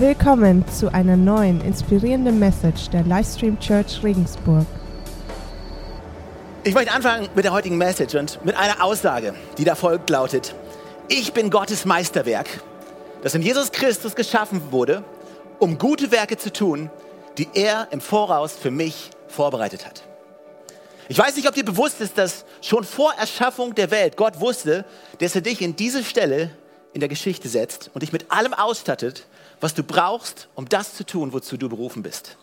Willkommen zu einer neuen inspirierenden Message der Livestream Church Regensburg. Ich möchte anfangen mit der heutigen Message und mit einer Aussage, die da folgt lautet, ich bin Gottes Meisterwerk, das in Jesus Christus geschaffen wurde, um gute Werke zu tun, die er im Voraus für mich vorbereitet hat. Ich weiß nicht, ob dir bewusst ist, dass schon vor Erschaffung der Welt Gott wusste, dass er dich in diese Stelle in der Geschichte setzt und dich mit allem ausstattet, was du brauchst, um das zu tun, wozu du berufen bist.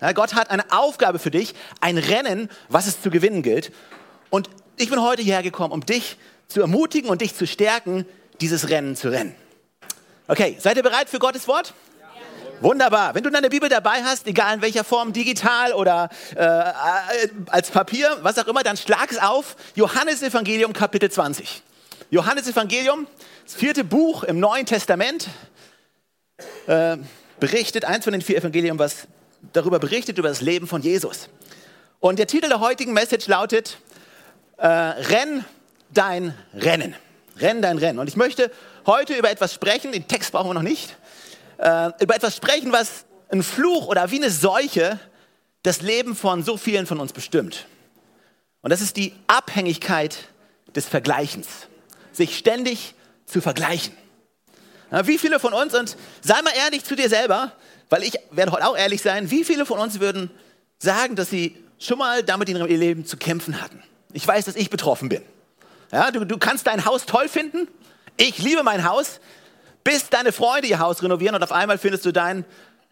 Ja, Gott hat eine Aufgabe für dich, ein Rennen, was es zu gewinnen gilt. Und ich bin heute hierher gekommen, um dich zu ermutigen und dich zu stärken, dieses Rennen zu rennen. Okay, seid ihr bereit für Gottes Wort? Wunderbar. Wenn du deine Bibel dabei hast, egal in welcher Form, digital oder äh, als Papier, was auch immer, dann schlag es auf. Johannes Evangelium Kapitel 20. Johannes Evangelium, das vierte Buch im Neuen Testament äh, berichtet, eins von den vier Evangelien, was darüber berichtet, über das Leben von Jesus. Und der Titel der heutigen Message lautet, äh, Renn dein Rennen. Renn dein Rennen. Und ich möchte heute über etwas sprechen, den Text brauchen wir noch nicht, äh, über etwas sprechen, was ein Fluch oder wie eine Seuche das Leben von so vielen von uns bestimmt. Und das ist die Abhängigkeit des Vergleichens. Sich ständig zu vergleichen. Wie viele von uns, und sei mal ehrlich zu dir selber, weil ich werde heute auch ehrlich sein, wie viele von uns würden sagen, dass sie schon mal damit in ihrem Leben zu kämpfen hatten? Ich weiß, dass ich betroffen bin. Ja, du, du kannst dein Haus toll finden. Ich liebe mein Haus, bis deine Freunde ihr Haus renovieren und auf einmal findest du dein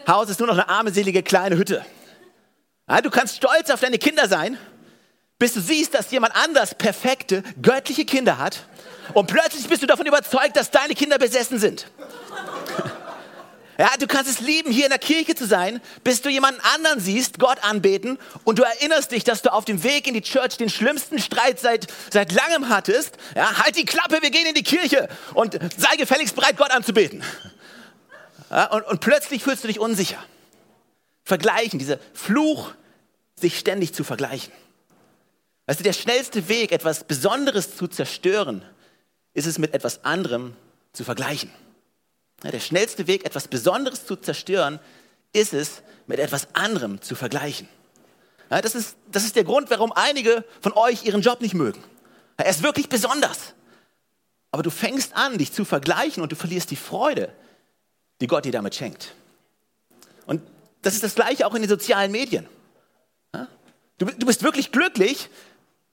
Haus ist nur noch eine armselige kleine Hütte. Ja, du kannst stolz auf deine Kinder sein, bis du siehst, dass jemand anders perfekte, göttliche Kinder hat und plötzlich bist du davon überzeugt, dass deine Kinder besessen sind. Ja, du kannst es lieben, hier in der Kirche zu sein, bis du jemanden anderen siehst, Gott anbeten und du erinnerst dich, dass du auf dem Weg in die Church den schlimmsten Streit seit, seit langem hattest. Ja, halt die Klappe, wir gehen in die Kirche und sei gefälligst bereit, Gott anzubeten. Ja, und, und plötzlich fühlst du dich unsicher. Vergleichen, dieser Fluch, sich ständig zu vergleichen. Weißt du, der schnellste Weg, etwas Besonderes zu zerstören, ist es mit etwas anderem zu vergleichen. Der schnellste Weg, etwas Besonderes zu zerstören, ist es, mit etwas anderem zu vergleichen. Das, ist, das ist der Grund, warum einige von euch ihren Job nicht mögen. Er ist wirklich besonders. Aber du fängst an, dich zu vergleichen und du verlierst die Freude, die Gott dir damit schenkt. Und das ist das Gleiche auch in den sozialen Medien. Du, du bist wirklich glücklich,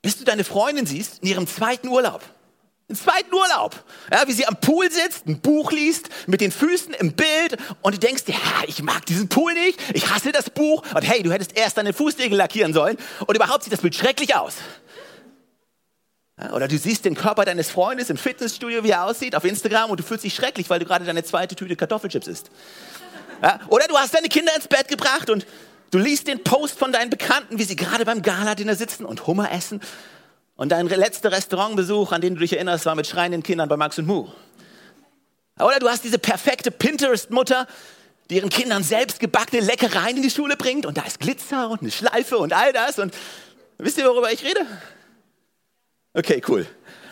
bis du deine Freundin siehst in ihrem zweiten Urlaub. Einen zweiten Urlaub. Ja, wie sie am Pool sitzt, ein Buch liest, mit den Füßen im Bild und du denkst, ja, ich mag diesen Pool nicht, ich hasse das Buch und hey, du hättest erst deine Fußnägel lackieren sollen und überhaupt sieht das Bild schrecklich aus. Ja, oder du siehst den Körper deines Freundes im Fitnessstudio, wie er aussieht, auf Instagram und du fühlst dich schrecklich, weil du gerade deine zweite Tüte Kartoffelchips isst. Ja, oder du hast deine Kinder ins Bett gebracht und du liest den Post von deinen Bekannten, wie sie gerade beim Gala-Dinner sitzen und Hummer essen und dein letzter Restaurantbesuch, an den du dich erinnerst, war mit schreienden Kindern bei Max und Mu. Oder du hast diese perfekte Pinterest-Mutter, die ihren Kindern selbst gebackene Leckereien in die Schule bringt und da ist Glitzer und eine Schleife und all das. Und wisst ihr, worüber ich rede? Okay, cool.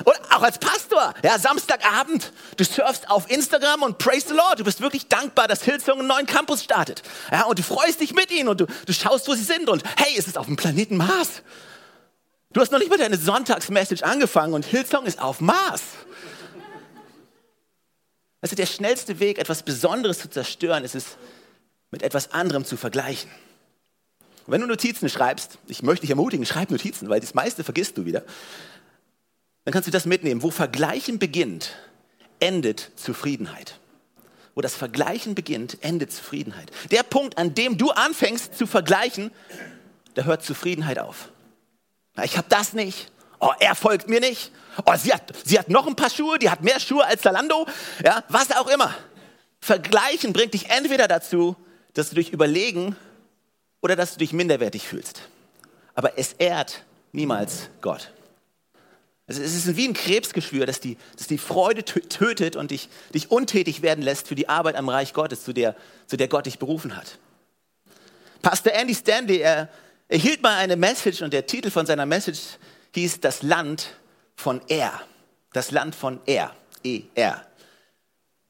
Und auch als Pastor, ja, Samstagabend, du surfst auf Instagram und praise the Lord. Du bist wirklich dankbar, dass Hillsong einen neuen Campus startet. Ja, und du freust dich mit ihnen und du, du schaust, wo sie sind und hey, es ist auf dem Planeten Mars. Du hast noch nicht mal deine Sonntagsmessage angefangen und Hillsong ist auf Mars. Also der schnellste Weg, etwas Besonderes zu zerstören, ist es, mit etwas anderem zu vergleichen. Und wenn du Notizen schreibst, ich möchte dich ermutigen, schreib Notizen, weil das meiste vergisst du wieder, dann kannst du das mitnehmen. Wo Vergleichen beginnt, endet Zufriedenheit. Wo das Vergleichen beginnt, endet Zufriedenheit. Der Punkt, an dem du anfängst zu vergleichen, da hört Zufriedenheit auf. Ich habe das nicht. Oh, er folgt mir nicht. Oh, sie hat, sie hat noch ein paar Schuhe, die hat mehr Schuhe als Zalando. Ja, was auch immer. Vergleichen bringt dich entweder dazu, dass du dich überlegen oder dass du dich minderwertig fühlst. Aber es ehrt niemals Gott. Also es ist wie ein Krebsgeschwür, das die, das die Freude tötet und dich, dich untätig werden lässt für die Arbeit am Reich Gottes, zu der, zu der Gott dich berufen hat. Pastor Andy Stanley, er, er hielt mal eine Message und der Titel von seiner Message hieß Das Land von Er. Das Land von Er. E-R.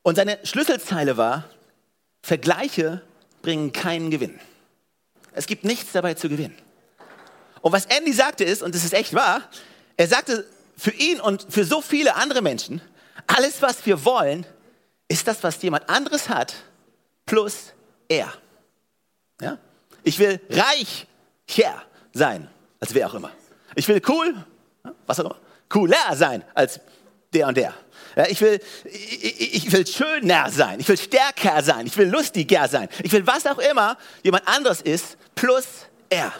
Und seine Schlüsselzeile war, Vergleiche bringen keinen Gewinn. Es gibt nichts dabei zu gewinnen. Und was Andy sagte ist, und das ist echt wahr, er sagte, für ihn und für so viele andere Menschen, alles, was wir wollen, ist das, was jemand anderes hat, plus er. Ja? Ich will reich yeah, sein, als wer auch immer. Ich will cool, was auch immer, cooler sein als der und der. Ich, will, ich, ich will schöner sein, ich will stärker sein, ich will lustiger sein, ich will was auch immer jemand anderes ist, plus er.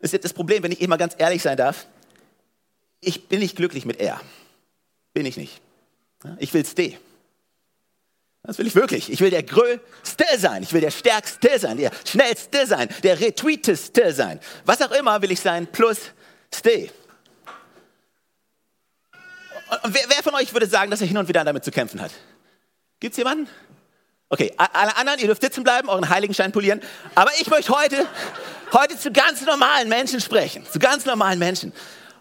Das ist jetzt das Problem, wenn ich immer ganz ehrlich sein darf. Ich bin nicht glücklich mit er. Bin ich nicht. Ich will D. Das will ich wirklich. Ich will der Größte sein. Ich will der Stärkste sein, der Schnellste sein, der Retweeteste sein. Was auch immer will ich sein, plus Stay. Und wer, wer, von euch würde sagen, dass er hin und wieder damit zu kämpfen hat? Gibt es jemanden? Okay, alle anderen, ihr dürft sitzen bleiben, euren Heiligenschein polieren. Aber ich möchte heute, heute zu ganz normalen Menschen sprechen. Zu ganz normalen Menschen.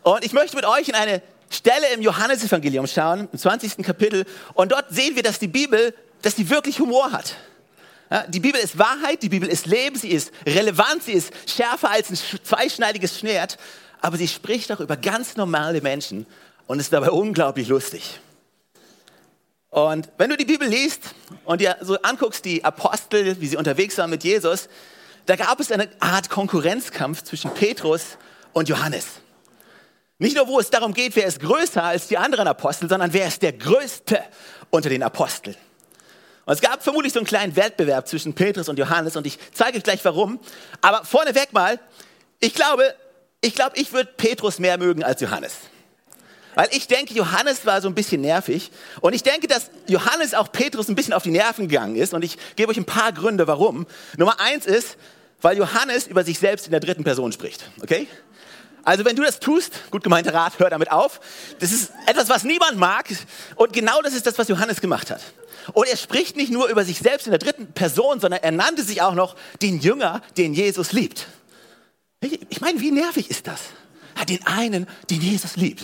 Und ich möchte mit euch in eine Stelle im Johannesevangelium schauen, im 20. Kapitel. Und dort sehen wir, dass die Bibel, dass die wirklich Humor hat. Ja, die Bibel ist Wahrheit, die Bibel ist Leben, sie ist relevant, sie ist schärfer als ein zweischneidiges Schwert. Aber sie spricht auch über ganz normale Menschen und ist dabei unglaublich lustig. Und wenn du die Bibel liest und dir so anguckst, die Apostel, wie sie unterwegs waren mit Jesus, da gab es eine Art Konkurrenzkampf zwischen Petrus und Johannes. Nicht nur, wo es darum geht, wer ist größer als die anderen Apostel, sondern wer ist der Größte unter den Aposteln. Und es gab vermutlich so einen kleinen Wettbewerb zwischen Petrus und Johannes und ich zeige gleich warum. Aber vorneweg mal, ich glaube, ich glaube, ich würde Petrus mehr mögen als Johannes. Weil ich denke, Johannes war so ein bisschen nervig. Und ich denke, dass Johannes auch Petrus ein bisschen auf die Nerven gegangen ist. Und ich gebe euch ein paar Gründe, warum. Nummer eins ist, weil Johannes über sich selbst in der dritten Person spricht. Okay? Also wenn du das tust, gut gemeinter Rat, hör damit auf. Das ist etwas, was niemand mag. Und genau das ist das, was Johannes gemacht hat. Und er spricht nicht nur über sich selbst in der dritten Person, sondern er nannte sich auch noch den Jünger, den Jesus liebt. Ich meine, wie nervig ist das? Den einen, den Jesus liebt.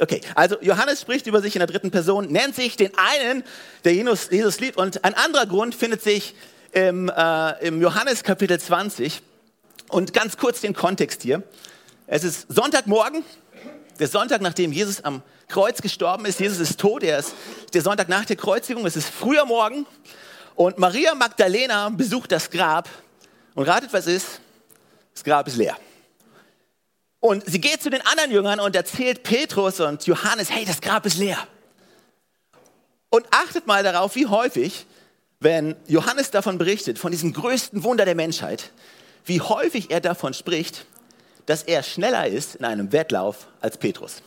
Okay, also Johannes spricht über sich in der dritten Person, nennt sich den einen, der Jesus, liebt. Und ein anderer Grund findet sich im, äh, im Johannes Kapitel 20. Und ganz kurz den Kontext hier. Es ist Sonntagmorgen, der Sonntag, nachdem Jesus am Kreuz gestorben ist. Jesus ist tot, er ist der Sonntag nach der Kreuzigung. Es ist früher Morgen. Und Maria Magdalena besucht das Grab. Und ratet, was ist? Das Grab ist leer. Und sie geht zu den anderen Jüngern und erzählt Petrus und Johannes, hey, das Grab ist leer. Und achtet mal darauf, wie häufig, wenn Johannes davon berichtet, von diesem größten Wunder der Menschheit, wie häufig er davon spricht, dass er schneller ist in einem Wettlauf als Petrus.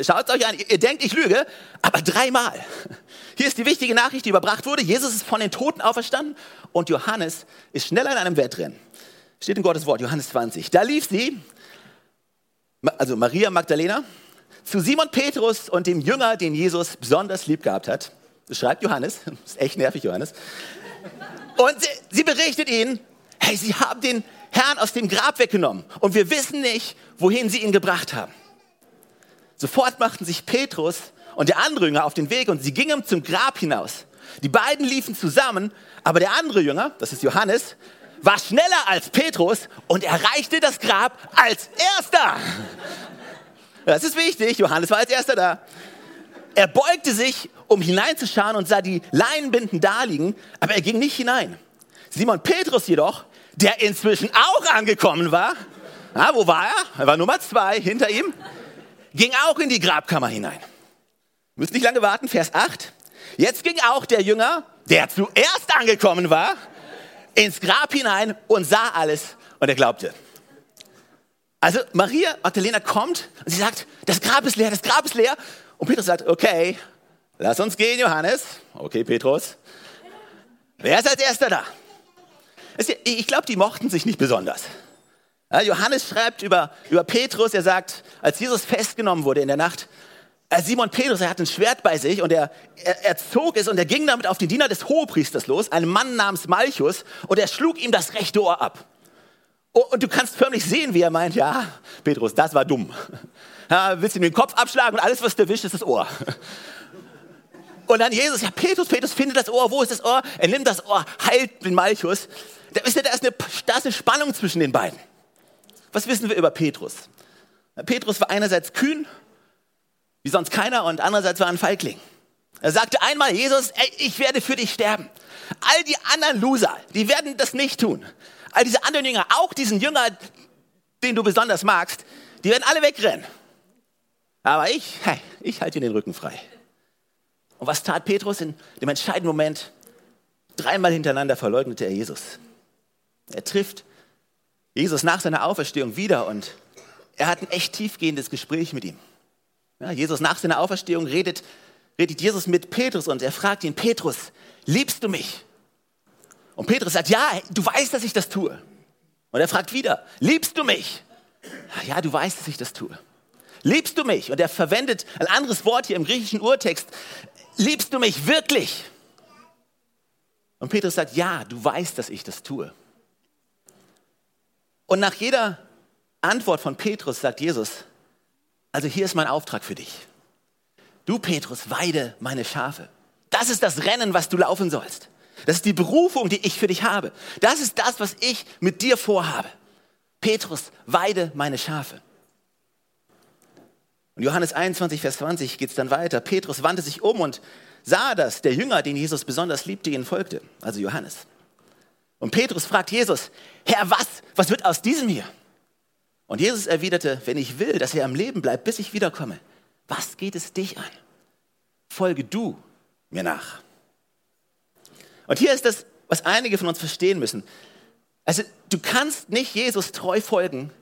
Schaut es euch an, ihr denkt, ich lüge, aber dreimal. Hier ist die wichtige Nachricht, die überbracht wurde. Jesus ist von den Toten auferstanden und Johannes ist schneller in einem Wettrennen. Steht in Gottes Wort, Johannes 20. Da lief sie also Maria Magdalena, zu Simon Petrus und dem Jünger, den Jesus besonders lieb gehabt hat. Das schreibt Johannes, das ist echt nervig, Johannes. Und sie, sie berichtet ihnen, hey, sie haben den Herrn aus dem Grab weggenommen und wir wissen nicht, wohin sie ihn gebracht haben. Sofort machten sich Petrus und der andere Jünger auf den Weg und sie gingen zum Grab hinaus. Die beiden liefen zusammen, aber der andere Jünger, das ist Johannes, war schneller als Petrus und erreichte das Grab als erster. Das ist wichtig, Johannes war als erster da. Er beugte sich, um hineinzuschauen und sah die Leinenbinden daliegen, aber er ging nicht hinein. Simon Petrus jedoch, der inzwischen auch angekommen war, na, wo war er? Er war Nummer zwei hinter ihm, ging auch in die Grabkammer hinein. Müsst nicht lange warten, Vers 8. Jetzt ging auch der Jünger, der zuerst angekommen war, ins Grab hinein und sah alles und er glaubte. Also Maria Magdalena kommt und sie sagt, das Grab ist leer, das Grab ist leer. Und Petrus sagt, okay, lass uns gehen, Johannes. Okay, Petrus. Wer ist als erster da? Ich glaube, die mochten sich nicht besonders. Johannes schreibt über, über Petrus, er sagt, als Jesus festgenommen wurde in der Nacht, äh, Simon Petrus, er hat ein Schwert bei sich und er, er, er, zog es und er ging damit auf den Diener des Hohepriesters los, einen Mann namens Malchus, und er schlug ihm das rechte Ohr ab. Und du kannst förmlich sehen, wie er meint, ja, Petrus, das war dumm. Ja, willst du ihm den Kopf abschlagen und alles, was du erwischt, ist das Ohr. Und dann Jesus, ja, Petrus, Petrus findet das Ohr, wo ist das Ohr? Er nimmt das Ohr, heilt den Malchus. Da, ihr, da, ist eine, da ist eine Spannung zwischen den beiden. Was wissen wir über Petrus? Petrus war einerseits kühn, wie sonst keiner, und andererseits war er ein Feigling. Er sagte einmal, Jesus, ey, ich werde für dich sterben. All die anderen Loser, die werden das nicht tun. All diese anderen Jünger, auch diesen Jünger, den du besonders magst, die werden alle wegrennen. Aber ich, hey, ich halte dir den Rücken frei. Und was tat Petrus in dem entscheidenden Moment? Dreimal hintereinander verleugnete er Jesus. Er trifft Jesus nach seiner Auferstehung wieder und er hat ein echt tiefgehendes Gespräch mit ihm. Ja, Jesus nach seiner Auferstehung redet, redet Jesus mit Petrus und er fragt ihn, Petrus, liebst du mich? Und Petrus sagt, ja, du weißt, dass ich das tue. Und er fragt wieder, liebst du mich? Ja, du weißt, dass ich das tue. Liebst du mich? Und er verwendet ein anderes Wort hier im griechischen Urtext. Liebst du mich wirklich? Und Petrus sagt, ja, du weißt, dass ich das tue. Und nach jeder Antwort von Petrus sagt Jesus, also hier ist mein Auftrag für dich. Du, Petrus, weide meine Schafe. Das ist das Rennen, was du laufen sollst. Das ist die Berufung, die ich für dich habe. Das ist das, was ich mit dir vorhabe. Petrus, weide meine Schafe. Und Johannes 21, Vers 20 geht es dann weiter. Petrus wandte sich um und sah das. Der Jünger, den Jesus besonders liebte, ihn folgte. Also Johannes. Und Petrus fragt Jesus, Herr, was? Was wird aus diesem hier? Und Jesus erwiderte, wenn ich will, dass er am Leben bleibt, bis ich wiederkomme, was geht es dich an? Folge du mir nach. Und hier ist das, was einige von uns verstehen müssen. Also du kannst nicht Jesus treu folgen,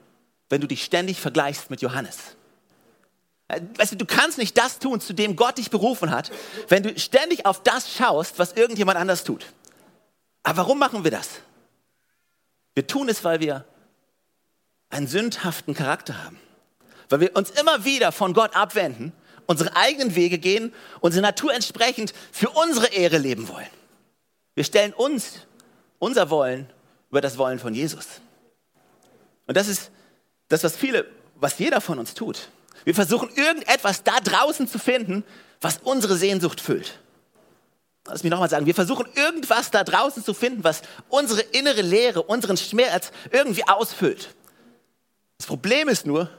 wenn du dich ständig vergleichst mit Johannes. Äh, weißt du, du kannst nicht das tun, zu dem Gott dich berufen hat, wenn du ständig auf das schaust, was irgendjemand anders tut. Aber warum machen wir das? Wir tun es, weil wir einen sündhaften Charakter haben. Weil wir uns immer wieder von Gott abwenden, unsere eigenen Wege gehen, unsere Natur entsprechend für unsere Ehre leben wollen. Wir stellen uns, unser Wollen, über das Wollen von Jesus. Und das ist das, was viele, was jeder von uns tut. Wir versuchen irgendetwas da draußen zu finden, was unsere Sehnsucht füllt. Lass mich nochmal sagen, wir versuchen irgendwas da draußen zu finden, was unsere innere Leere, unseren Schmerz irgendwie ausfüllt. Das Problem ist nur,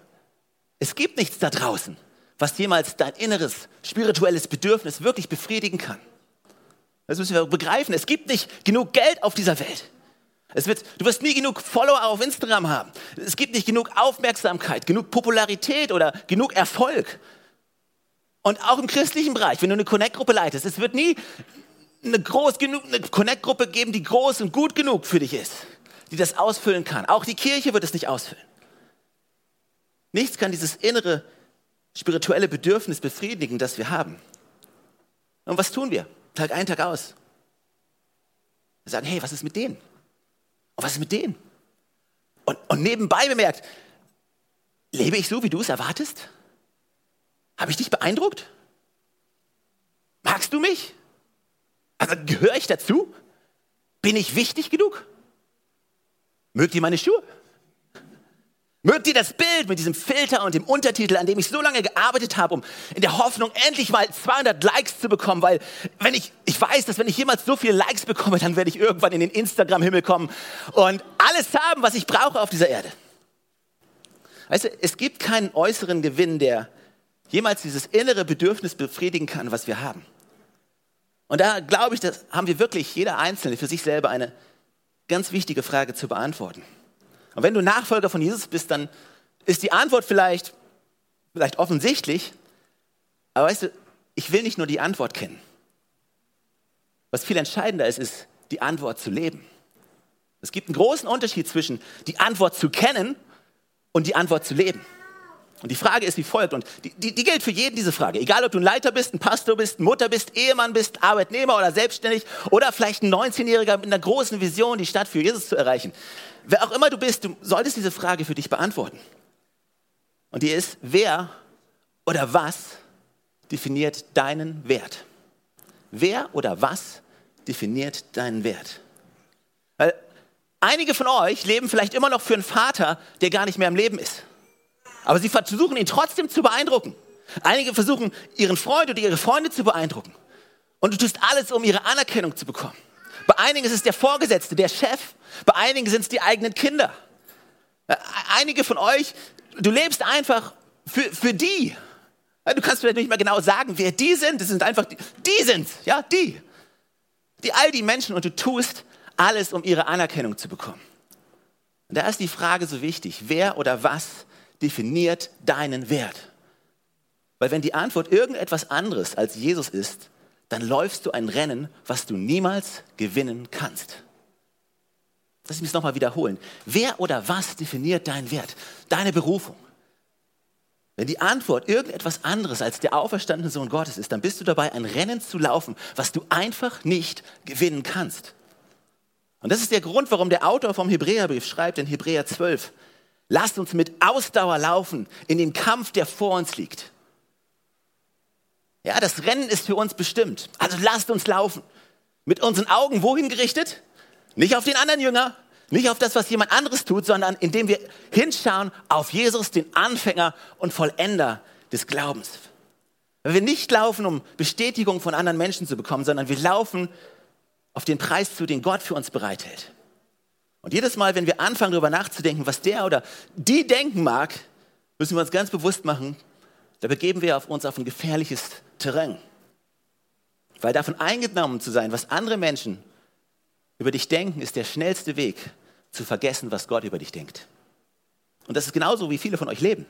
es gibt nichts da draußen, was jemals dein inneres spirituelles Bedürfnis wirklich befriedigen kann. Das müssen wir begreifen. Es gibt nicht genug Geld auf dieser Welt. Es wird, du wirst nie genug Follower auf Instagram haben. Es gibt nicht genug Aufmerksamkeit, genug Popularität oder genug Erfolg. Und auch im christlichen Bereich, wenn du eine Connect-Gruppe leitest, es wird nie eine groß genug, eine Connect-Gruppe geben, die groß und gut genug für dich ist, die das ausfüllen kann. Auch die Kirche wird es nicht ausfüllen. Nichts kann dieses innere spirituelle Bedürfnis befriedigen, das wir haben. Und was tun wir? Tag ein, Tag aus. Wir sagen, hey, was ist mit denen? Und was ist mit denen? Und, und nebenbei bemerkt, lebe ich so, wie du es erwartest? Habe ich dich beeindruckt? Magst du mich? Also gehöre ich dazu? Bin ich wichtig genug? Mögt ihr meine Schuhe? Mögt ihr das Bild mit diesem Filter und dem Untertitel, an dem ich so lange gearbeitet habe, um in der Hoffnung endlich mal 200 Likes zu bekommen, weil wenn ich, ich weiß, dass wenn ich jemals so viele Likes bekomme, dann werde ich irgendwann in den Instagram-Himmel kommen und alles haben, was ich brauche auf dieser Erde. Weißt du, es gibt keinen äußeren Gewinn, der jemals dieses innere Bedürfnis befriedigen kann, was wir haben. Und da glaube ich, das haben wir wirklich jeder Einzelne für sich selber eine ganz wichtige Frage zu beantworten. Und wenn du Nachfolger von Jesus bist, dann ist die Antwort vielleicht, vielleicht offensichtlich, aber weißt du, ich will nicht nur die Antwort kennen. Was viel entscheidender ist, ist die Antwort zu leben. Es gibt einen großen Unterschied zwischen die Antwort zu kennen und die Antwort zu leben. Und die Frage ist wie folgt, und die, die, die, gilt für jeden diese Frage. Egal, ob du ein Leiter bist, ein Pastor bist, Mutter bist, Ehemann bist, Arbeitnehmer oder selbstständig oder vielleicht ein 19-Jähriger mit einer großen Vision, die Stadt für Jesus zu erreichen. Wer auch immer du bist, du solltest diese Frage für dich beantworten. Und die ist, wer oder was definiert deinen Wert? Wer oder was definiert deinen Wert? Weil einige von euch leben vielleicht immer noch für einen Vater, der gar nicht mehr im Leben ist. Aber sie versuchen ihn trotzdem zu beeindrucken. Einige versuchen ihren Freund oder ihre Freunde zu beeindrucken. Und du tust alles, um ihre Anerkennung zu bekommen. Bei einigen ist es der Vorgesetzte, der Chef. Bei einigen sind es die eigenen Kinder. Äh, einige von euch, du lebst einfach für, für die. Du kannst vielleicht nicht mehr genau sagen, wer die sind. Das sind einfach die, die sind, ja, die. Die all die Menschen und du tust alles, um ihre Anerkennung zu bekommen. Und da ist die Frage so wichtig, wer oder was definiert deinen Wert? Weil wenn die Antwort irgendetwas anderes als Jesus ist, dann läufst du ein Rennen, was du niemals gewinnen kannst. Lass mich es nochmal wiederholen. Wer oder was definiert deinen Wert, deine Berufung? Wenn die Antwort irgendetwas anderes als der auferstandene Sohn Gottes ist, dann bist du dabei, ein Rennen zu laufen, was du einfach nicht gewinnen kannst. Und das ist der Grund, warum der Autor vom Hebräerbrief schreibt in Hebräer 12, lasst uns mit Ausdauer laufen in den Kampf, der vor uns liegt. Ja, das Rennen ist für uns bestimmt. Also lasst uns laufen. Mit unseren Augen wohin gerichtet? Nicht auf den anderen Jünger, nicht auf das, was jemand anderes tut, sondern indem wir hinschauen auf Jesus, den Anfänger und Vollender des Glaubens. Wenn wir nicht laufen, um Bestätigung von anderen Menschen zu bekommen, sondern wir laufen auf den Preis zu, den Gott für uns bereithält. Und jedes Mal, wenn wir anfangen, darüber nachzudenken, was der oder die denken mag, müssen wir uns ganz bewusst machen, da begeben wir uns auf ein gefährliches Terrain. Weil davon eingenommen zu sein, was andere Menschen über dich denken, ist der schnellste Weg zu vergessen, was Gott über dich denkt. Und das ist genauso, wie viele von euch leben.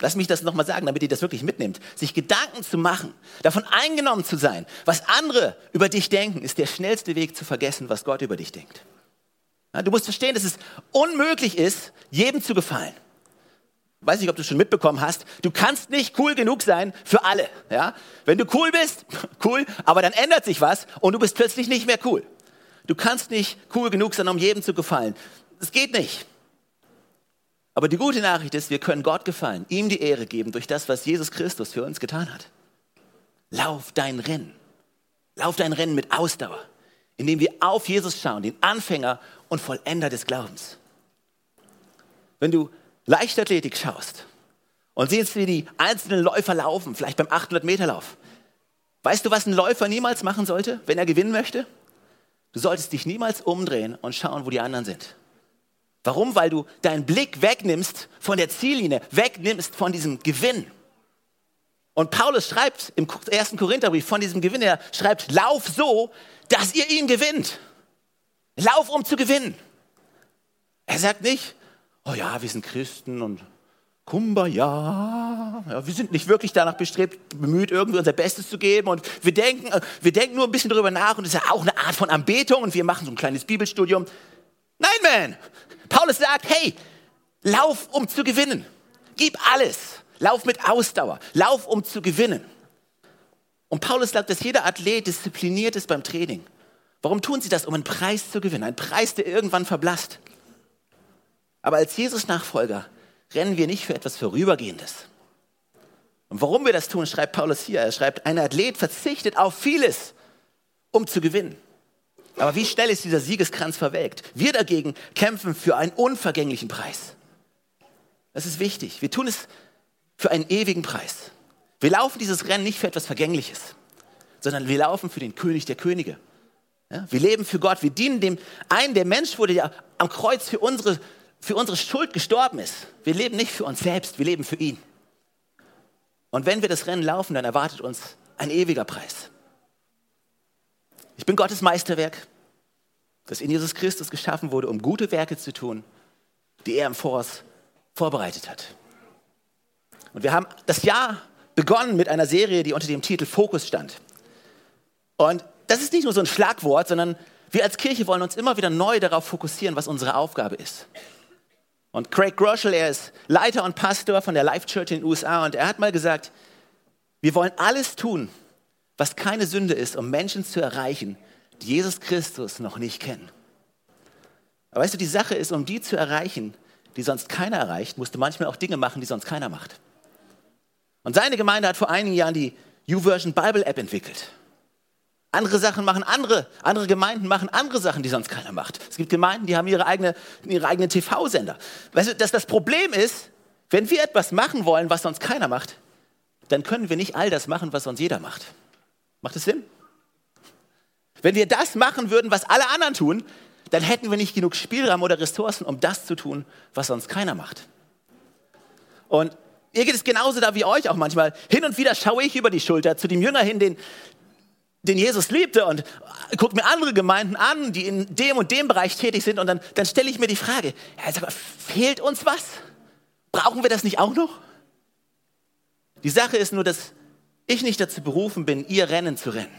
Lass mich das nochmal sagen, damit ihr das wirklich mitnimmt. Sich Gedanken zu machen, davon eingenommen zu sein, was andere über dich denken, ist der schnellste Weg zu vergessen, was Gott über dich denkt. Du musst verstehen, dass es unmöglich ist, jedem zu gefallen weiß nicht, ob du schon mitbekommen hast, du kannst nicht cool genug sein für alle. Ja? Wenn du cool bist, cool, aber dann ändert sich was und du bist plötzlich nicht mehr cool. Du kannst nicht cool genug sein, um jedem zu gefallen. Das geht nicht. Aber die gute Nachricht ist, wir können Gott gefallen, ihm die Ehre geben durch das, was Jesus Christus für uns getan hat. Lauf dein Rennen. Lauf dein Rennen mit Ausdauer, indem wir auf Jesus schauen, den Anfänger und Vollender des Glaubens. Wenn du Leichtathletik schaust und siehst, wie die einzelnen Läufer laufen, vielleicht beim 800-Meter-Lauf, weißt du, was ein Läufer niemals machen sollte, wenn er gewinnen möchte? Du solltest dich niemals umdrehen und schauen, wo die anderen sind. Warum? Weil du deinen Blick wegnimmst von der Ziellinie, wegnimmst von diesem Gewinn. Und Paulus schreibt im ersten Korintherbrief von diesem Gewinn, er schreibt, lauf so, dass ihr ihn gewinnt. Lauf, um zu gewinnen. Er sagt nicht, oh ja, wir sind Christen und Kumbaya. Ja, wir sind nicht wirklich danach bestrebt, bemüht, irgendwie unser Bestes zu geben. Und wir denken, äh, wir denken nur ein bisschen darüber nach und es ist ja auch eine Art von Anbetung und wir machen so ein kleines Bibelstudium. Nein, man! Paulus sagt, hey, lauf, um zu gewinnen. Gib alles. Lauf mit Ausdauer. Lauf, um zu gewinnen. Und Paulus sagt, dass jeder Athlet diszipliniert ist beim Training. Warum tun sie das? Um einen Preis zu gewinnen. Ein Preis, der irgendwann verblasst. Aber als Jesus-Nachfolger rennen wir nicht für etwas Vorübergehendes. Und warum wir das tun, schreibt Paulus hier. Er schreibt, ein Athlet verzichtet auf vieles, um zu gewinnen. Aber wie schnell ist dieser Siegeskranz verwelkt? Wir dagegen kämpfen für einen unvergänglichen Preis. Das ist wichtig. Wir tun es für einen ewigen Preis. Wir laufen dieses Rennen nicht für etwas Vergängliches, sondern wir laufen für den König der Könige. Ja, wir leben für Gott. Wir dienen dem einen, der Mensch wurde ja am Kreuz für unsere für unsere Schuld gestorben ist. Wir leben nicht für uns selbst, wir leben für ihn. Und wenn wir das Rennen laufen, dann erwartet uns ein ewiger Preis. Ich bin Gottes Meisterwerk, das in Jesus Christus geschaffen wurde, um gute Werke zu tun, die er im Voraus vorbereitet hat. Und wir haben das Jahr begonnen mit einer Serie, die unter dem Titel Fokus stand. Und das ist nicht nur so ein Schlagwort, sondern wir als Kirche wollen uns immer wieder neu darauf fokussieren, was unsere Aufgabe ist. Und Craig Groeschel, er ist Leiter und Pastor von der Life Church in den USA und er hat mal gesagt, wir wollen alles tun, was keine Sünde ist, um Menschen zu erreichen, die Jesus Christus noch nicht kennen. Aber weißt du, die Sache ist, um die zu erreichen, die sonst keiner erreicht, musst du manchmal auch Dinge machen, die sonst keiner macht. Und seine Gemeinde hat vor einigen Jahren die YouVersion Bible App entwickelt. Andere Sachen machen andere, andere Gemeinden machen andere Sachen, die sonst keiner macht. Es gibt Gemeinden, die haben ihre, eigene, ihre eigenen TV-Sender. Weißt du, dass das Problem ist, wenn wir etwas machen wollen, was sonst keiner macht, dann können wir nicht all das machen, was sonst jeder macht. Macht das Sinn? Wenn wir das machen würden, was alle anderen tun, dann hätten wir nicht genug Spielraum oder Ressourcen, um das zu tun, was sonst keiner macht. Und ihr geht es genauso da wie euch auch manchmal. Hin und wieder schaue ich über die Schulter zu dem Jünger hin, den, den Jesus liebte und gucke mir andere Gemeinden an, die in dem und dem Bereich tätig sind und dann, dann stelle ich mir die Frage, ja, sag mal, fehlt uns was? Brauchen wir das nicht auch noch? Die Sache ist nur, dass ich nicht dazu berufen bin, ihr Rennen zu rennen.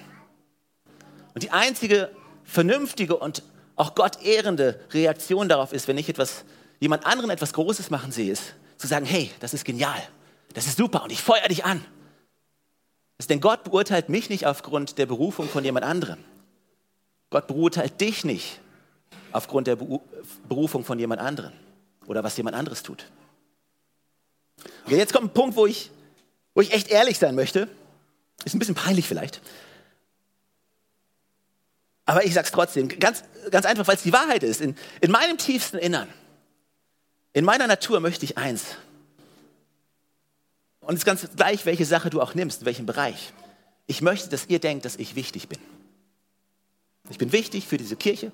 Und die einzige vernünftige und auch Gott ehrende Reaktion darauf ist, wenn ich etwas, jemand anderen etwas Großes machen sehe, ist zu sagen, hey, das ist genial, das ist super und ich feuere dich an. Denn Gott beurteilt mich nicht aufgrund der Berufung von jemand anderem. Gott beurteilt dich nicht aufgrund der Berufung von jemand anderem oder was jemand anderes tut. Okay, jetzt kommt ein Punkt, wo ich, wo ich echt ehrlich sein möchte. Ist ein bisschen peinlich vielleicht. Aber ich sage es trotzdem, ganz, ganz einfach, weil es die Wahrheit ist. In, in meinem tiefsten Innern, in meiner Natur möchte ich eins. Und es ist ganz gleich, welche Sache du auch nimmst, in welchem Bereich. Ich möchte, dass ihr denkt, dass ich wichtig bin. Ich bin wichtig für diese Kirche,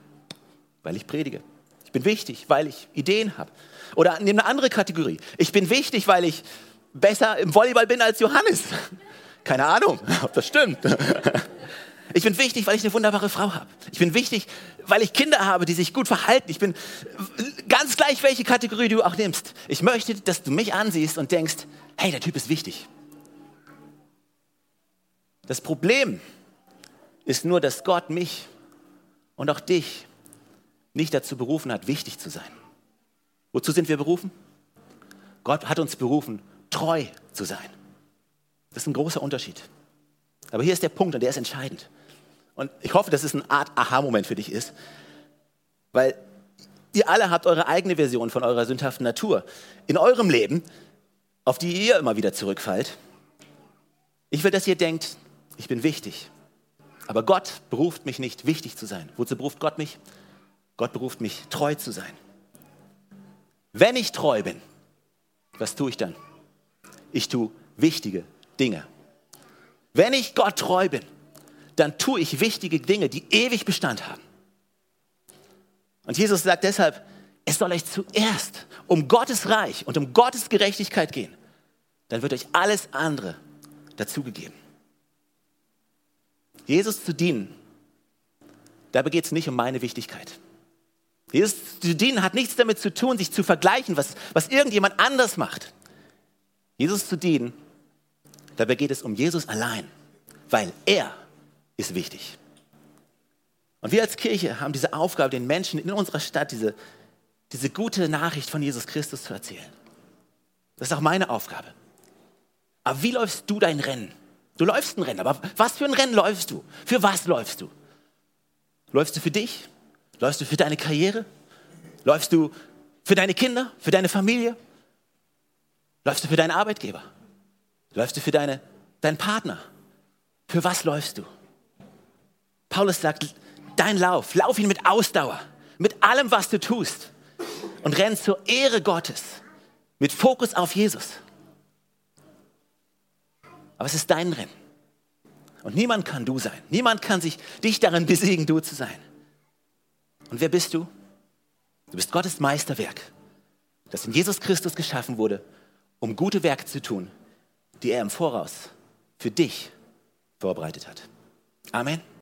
weil ich predige. Ich bin wichtig, weil ich Ideen habe. Oder nimm eine andere Kategorie. Ich bin wichtig, weil ich besser im Volleyball bin als Johannes. Keine Ahnung, ob das stimmt. Ich bin wichtig, weil ich eine wunderbare Frau habe. Ich bin wichtig, weil ich Kinder habe, die sich gut verhalten. Ich bin ganz gleich, welche Kategorie du auch nimmst. Ich möchte, dass du mich ansiehst und denkst, hey, der Typ ist wichtig. Das Problem ist nur, dass Gott mich und auch dich nicht dazu berufen hat, wichtig zu sein. Wozu sind wir berufen? Gott hat uns berufen, treu zu sein. Das ist ein großer Unterschied. Aber hier ist der Punkt und der ist entscheidend. Und ich hoffe, dass es eine Art Aha-Moment für dich ist, weil ihr alle habt eure eigene Version von eurer sündhaften Natur in eurem Leben, auf die ihr immer wieder zurückfallt. Ich will, dass ihr denkt, ich bin wichtig. Aber Gott beruft mich nicht, wichtig zu sein. Wozu beruft Gott mich? Gott beruft mich, treu zu sein. Wenn ich treu bin, was tue ich dann? Ich tue wichtige Dinge. Wenn ich Gott treu bin, dann tue ich wichtige Dinge, die ewig Bestand haben. Und Jesus sagt deshalb, es soll euch zuerst um Gottes Reich und um Gottes Gerechtigkeit gehen. Dann wird euch alles andere dazugegeben. Jesus zu dienen, dabei geht es nicht um meine Wichtigkeit. Jesus zu dienen hat nichts damit zu tun, sich zu vergleichen, was, was irgendjemand anders macht. Jesus zu dienen, dabei geht es um Jesus allein, weil er ist wichtig. Und wir als Kirche haben diese Aufgabe, den Menschen in unserer Stadt diese, diese gute Nachricht von Jesus Christus zu erzählen. Das ist auch meine Aufgabe. Aber wie läufst du dein Rennen? Du läufst ein Rennen, aber was für ein Rennen läufst du? Für was läufst du? Läufst du für dich? Läufst du für deine Karriere? Läufst du für deine Kinder, für deine Familie? Läufst du für deinen Arbeitgeber? Läufst du für deine, deinen Partner? Für was läufst du? Paulus sagt, dein Lauf, lauf ihn mit Ausdauer, mit allem, was du tust und renn zur Ehre Gottes, mit Fokus auf Jesus. Aber es ist dein Rennen. Und niemand kann du sein. Niemand kann sich dich darin besiegen, du zu sein. Und wer bist du? Du bist Gottes Meisterwerk, das in Jesus Christus geschaffen wurde, um gute Werke zu tun, die er im Voraus für dich vorbereitet hat. Amen.